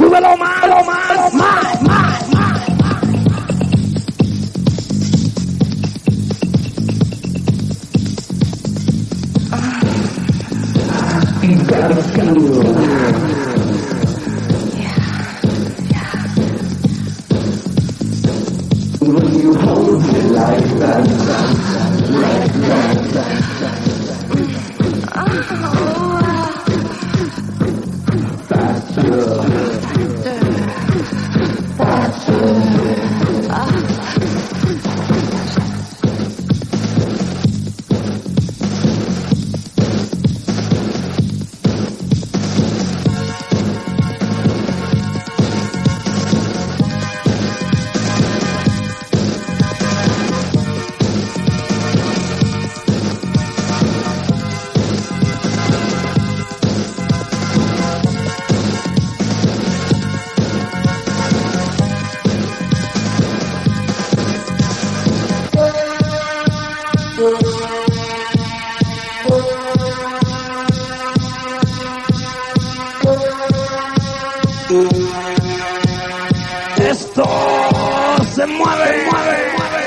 We will on my, on my, my, my. You gotta feel. Yeah. Yeah. When you hold me like that, like that. Se mueve, mueve, mueve.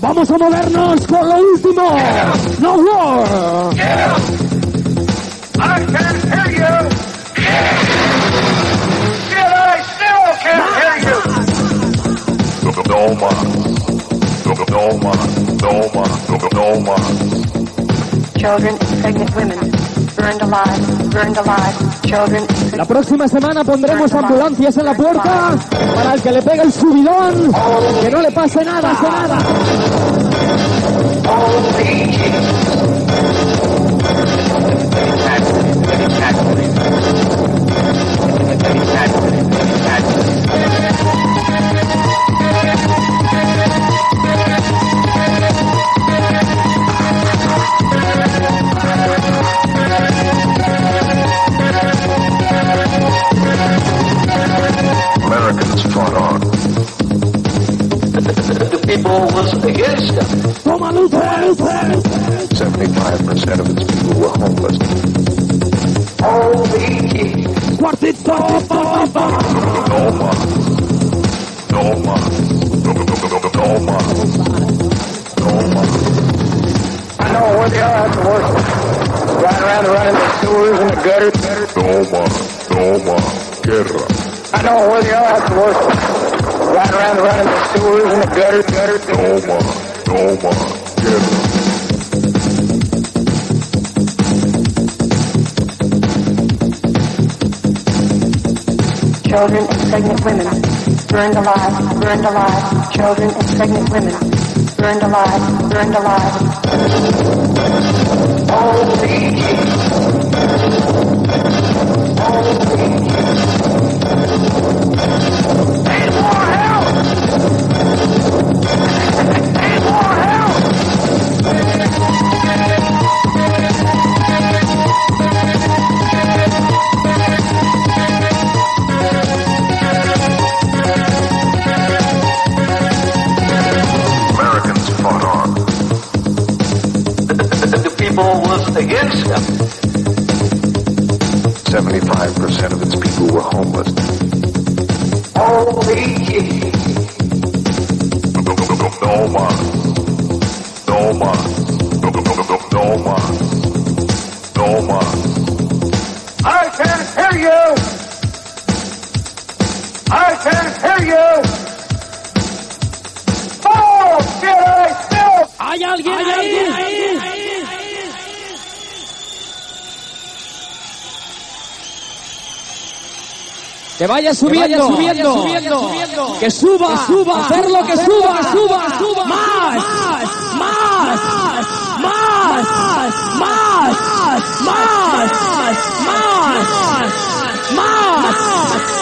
Vamos a movernos con lo último. No War. I can hear you! Still, I still can't hear you! No más. No más. No más. No más. Children pregnant women La próxima semana pondremos ambulancias en la puerta para el que le pegue el subidón. Que no le pase nada, pase nada. people was against it. 75% of its people were homeless. Holy Cuartito, Roma. Roma. Roma. Roma. Roma. I know where they are at the worst. Riding around and running the sewers and the gutters. Roma. Roma. Guerra. I know where they are at the worst. Riding around, running the sewers and the gutters, gutters. No más. No más. Guerra. children and pregnant women burned alive, burned alive. Children and pregnant women burned alive, burned alive. Holy Jesus! was against them. 75% of its people were homeless. Holy Doma. Doma. Doma. Doma. I can't hear you! I can't hear you! Oh, ¡Hay alguien! ¡Hay alguien! ¿Hay alguien ahí? Que vaya subiendo, subiendo, subiendo, que suba, suba, hacerlo que suba, suba, suba, más, más, más, más, más, más, más, más, más.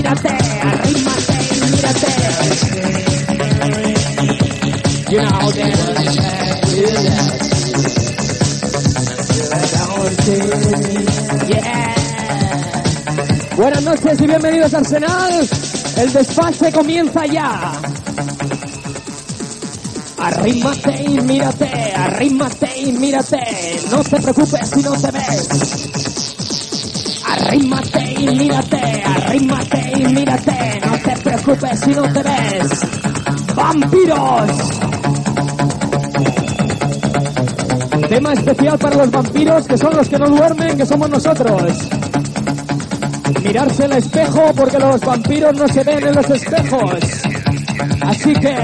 Mírate, arrímate mírate. Buenas noches y bienvenidos a Arsenal. El desfase comienza ya. Arrímate y mírate, arrímate y mírate. No te preocupes si no te ves. Arrímate y mírate, arrímate y mírate. No te preocupes si no te ves. Vampiros. Tema especial para los vampiros que son los que no duermen, que somos nosotros. Mirarse al espejo porque los vampiros no se ven en los espejos. Así que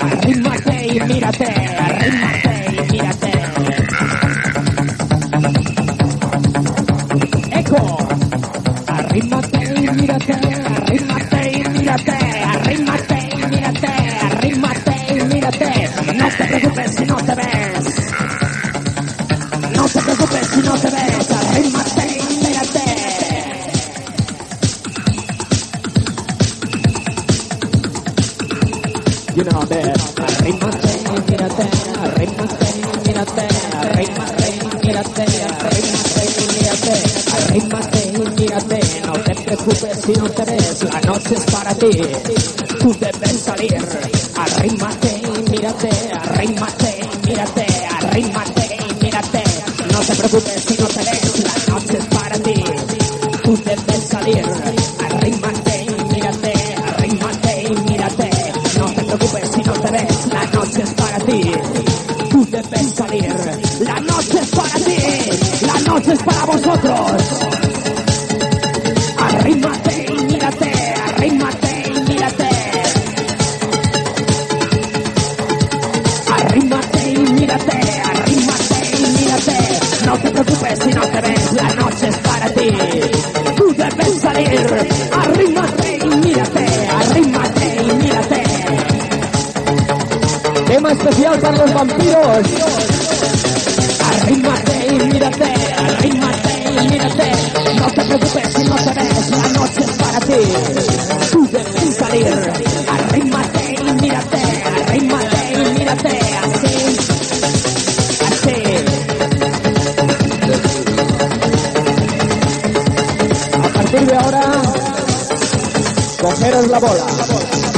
arrímate y mírate, arrímate No te preocupes si no te ves, la noche es para ti. Tú debes salir. Arrímate y mírate, arrímate y mírate, arrímate y mírate. No te preocupes si no te especial para los vampiros. Arrímate y mírate, arrímate y mírate. No te preocupes si no te ves, la noche es para ti. Tú debes salir. Arrímate y mírate, arrímate y mírate. Así, así. A partir de ahora, cogeros la bola.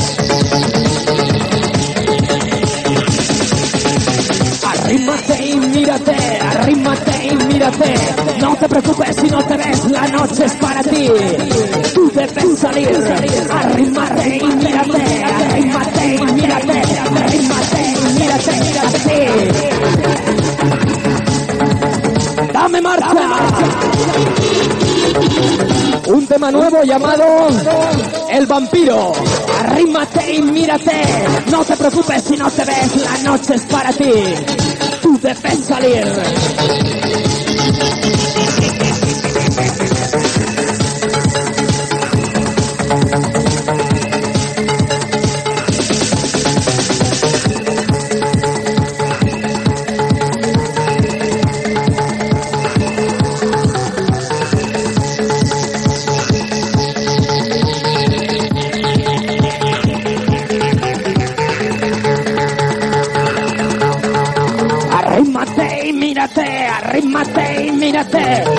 Arrímate y mírate, arrímate y mírate. No te preocupes si no te ves, la noche es para ti. Tú debes salir. Arrímate y mírate, arrímate y mírate, arrímate y mírate. Así. Dame marcha. Un tema nuevo llamado El vampiro. Arrímate y mírate. No te preocupes si no te ves, la noche es para ti. Tú debes salir.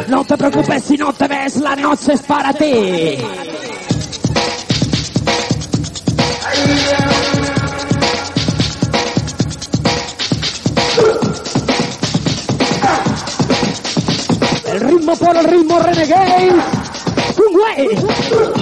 No te preocupes si no te ves, la noche es para ti. El ritmo por el ritmo renegade. Un güey.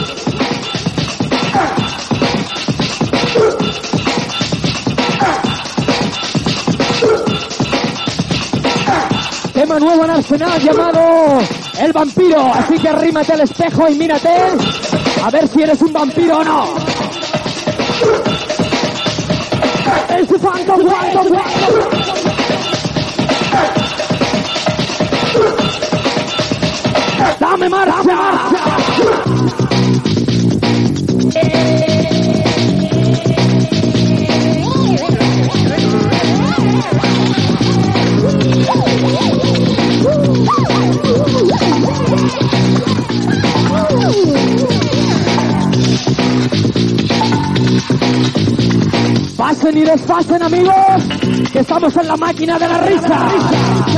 Nuevo en Arsenal llamado El vampiro. Así que arrímate al espejo y mírate a ver si eres un vampiro o no. Es un phantom, phantom. Dame marcha, marcha. Pasen y despasen amigos, que estamos en la máquina de la risa.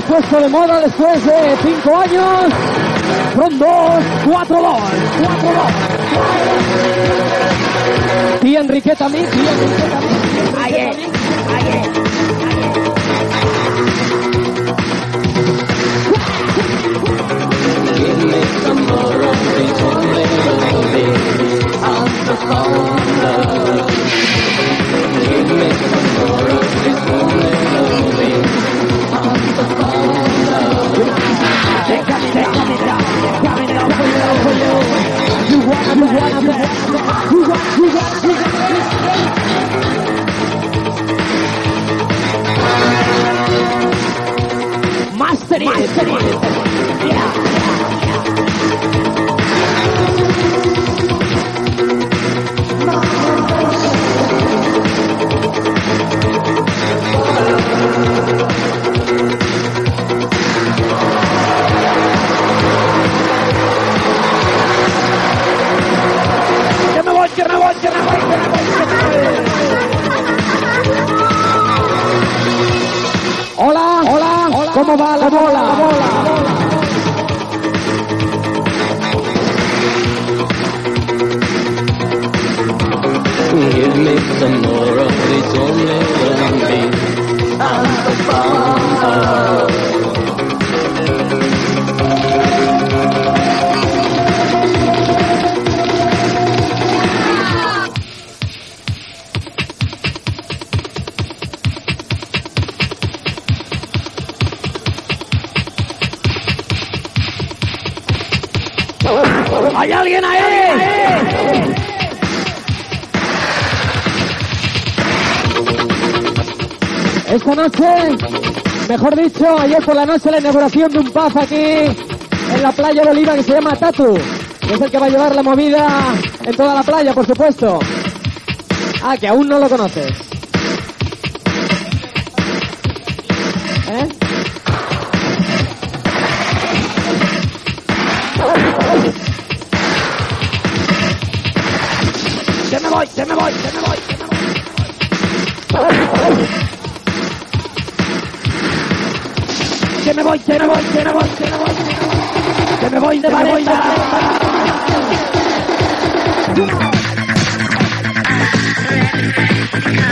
Hemos puesto de moda después de cinco años. From 2, 4 2, 4 2. Tía Enriqueta mí, tía Enriqueta mí. Ayer, ayer, Master Master Yeah thank you mejor dicho, ayer por la noche la inauguración de un pub aquí en la playa de Oliva que se llama Tatu. que Es el que va a llevar la movida en toda la playa, por supuesto. Ah, que aún no lo conoces. ¿Eh? Que me voy, que me voy, que me voy, que me voy, que me voy, que me voy, que me voy, que me voy me Valenta. Que me voy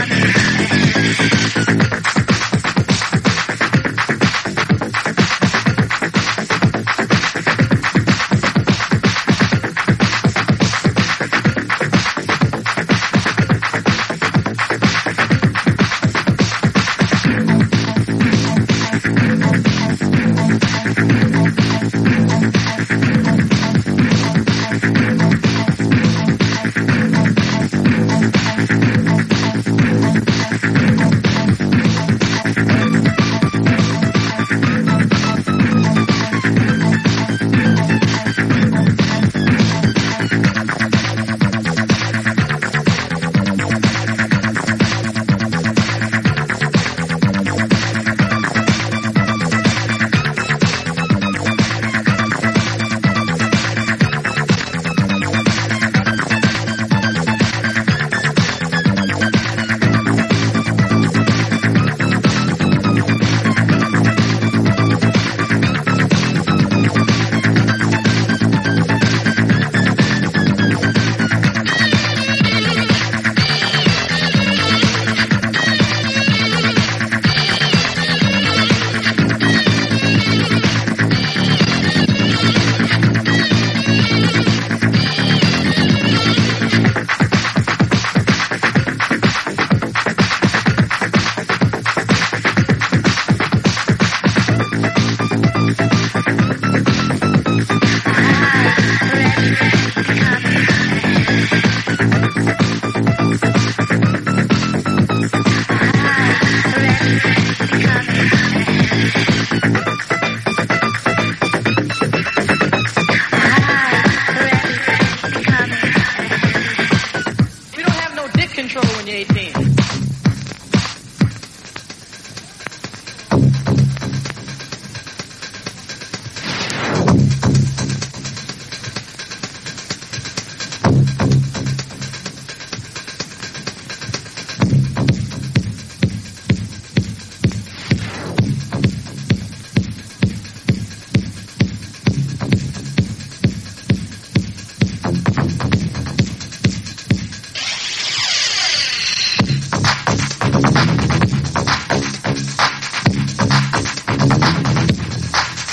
de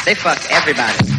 They fuck everybody.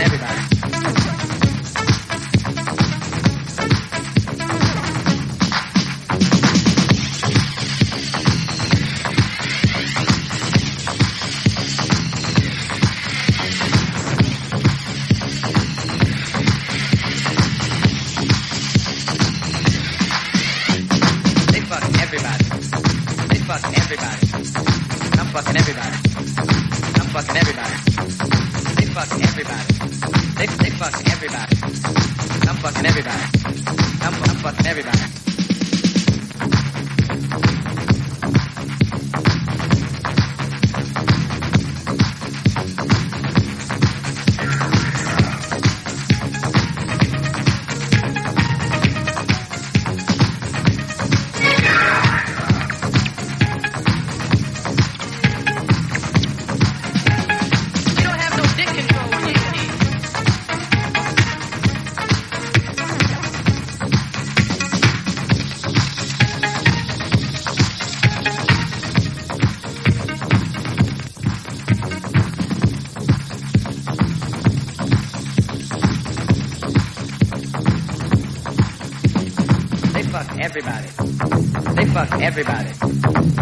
everybody.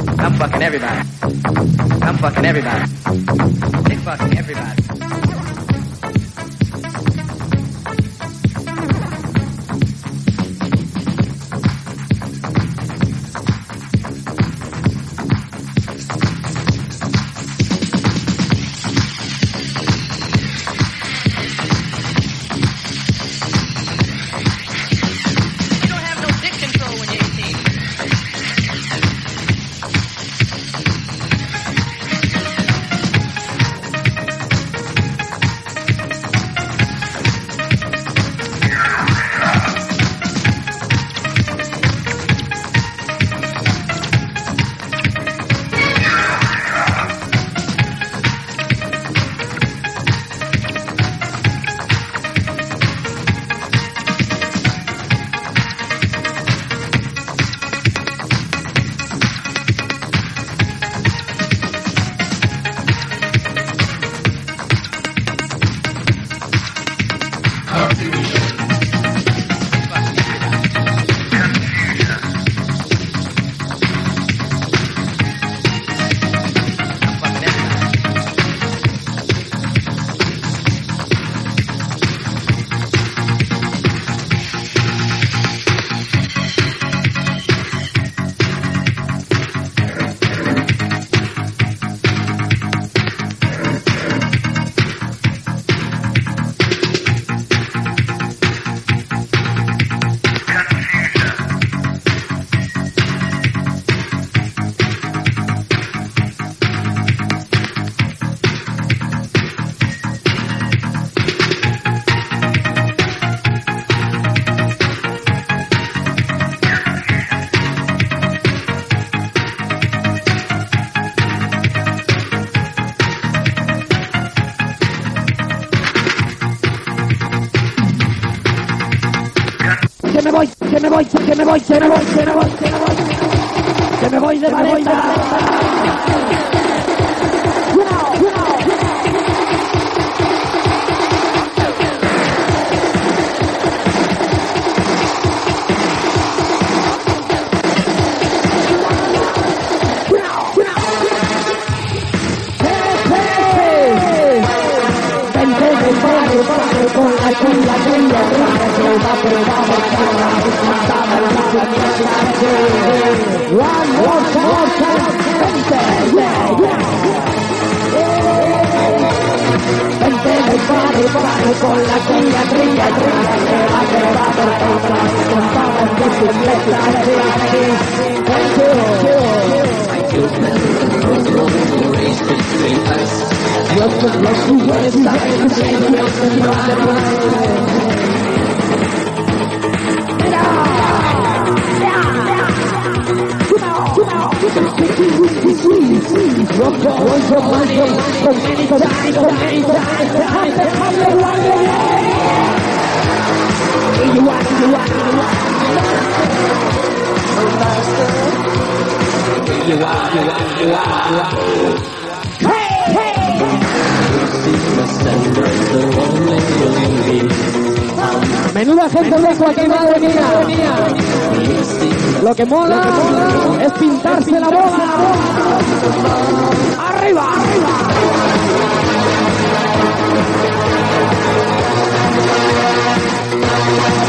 I'm fucking everybody. I'm fucking everybody. They fucking everybody. la cumbia se va, se va por todas, Menuda gente loco aquí, madre mía. Lo que mola, es pintarse la bola. ¡Arriba, arriba! arriba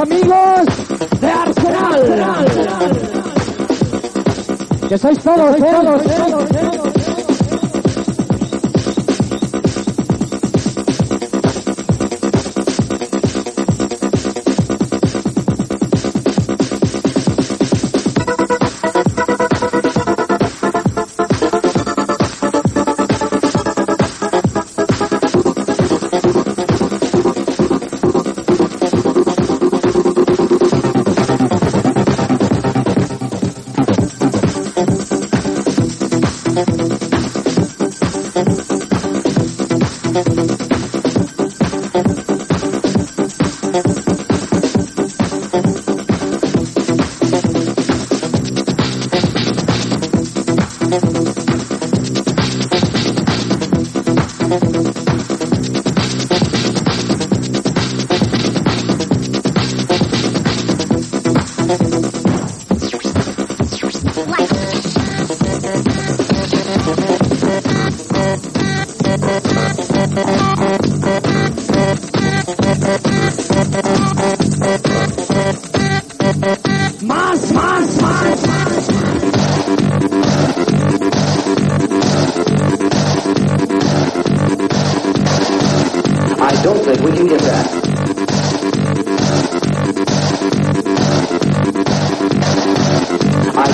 amigos de Arsenal. Que sois todos. ¿eh?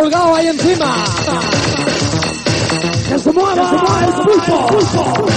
colgado ahí encima. ¡Que se mueva, ¡Que se mueva el pulpo!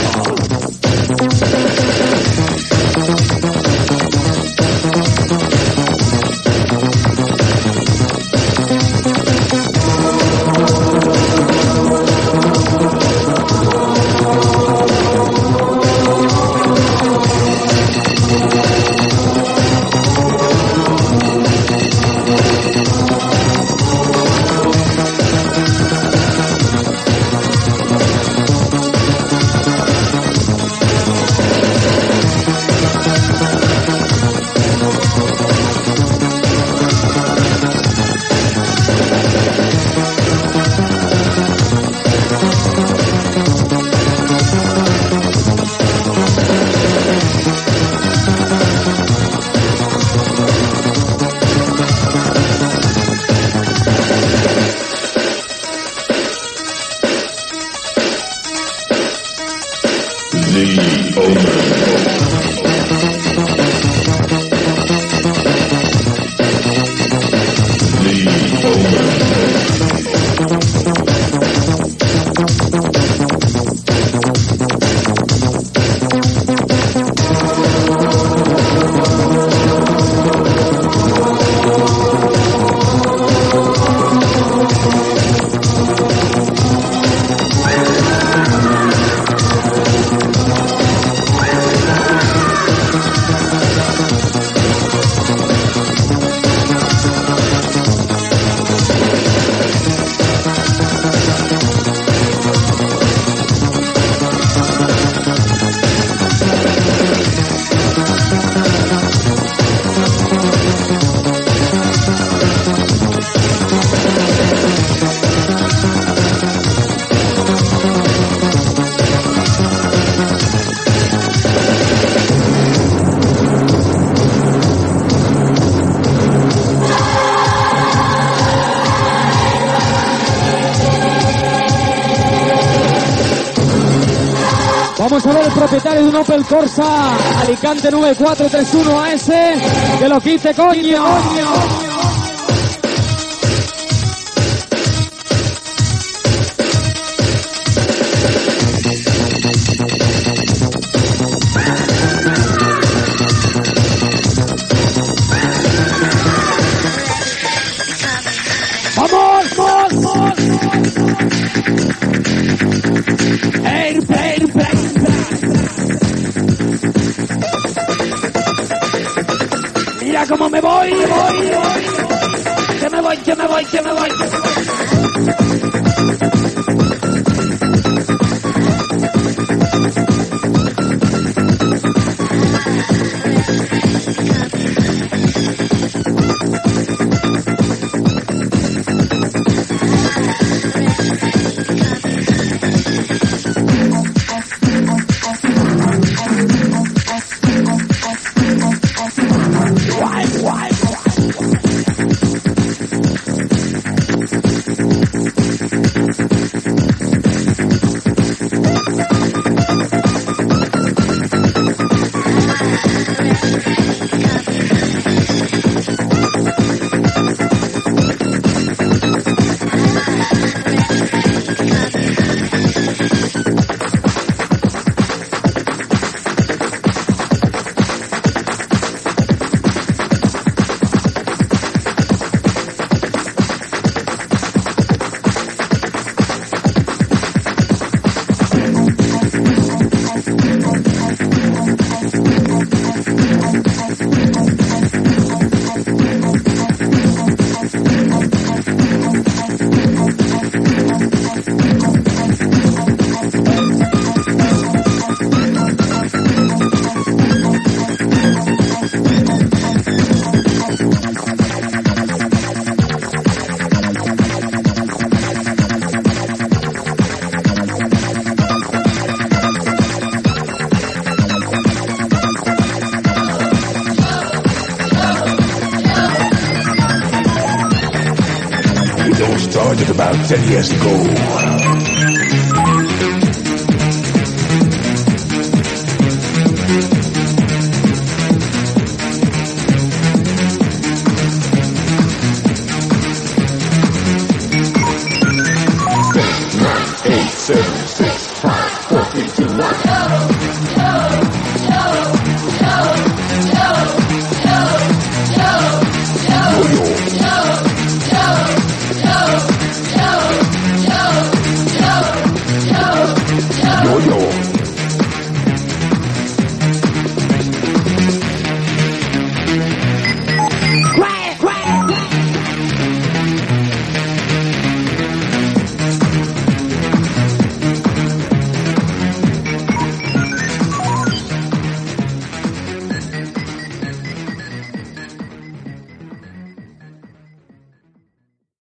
Corsa, Alicante 9431 AS, que lo quite coño. me voy, me voy, me voy. Se me voy, se me voy, se me voy. Se me voy.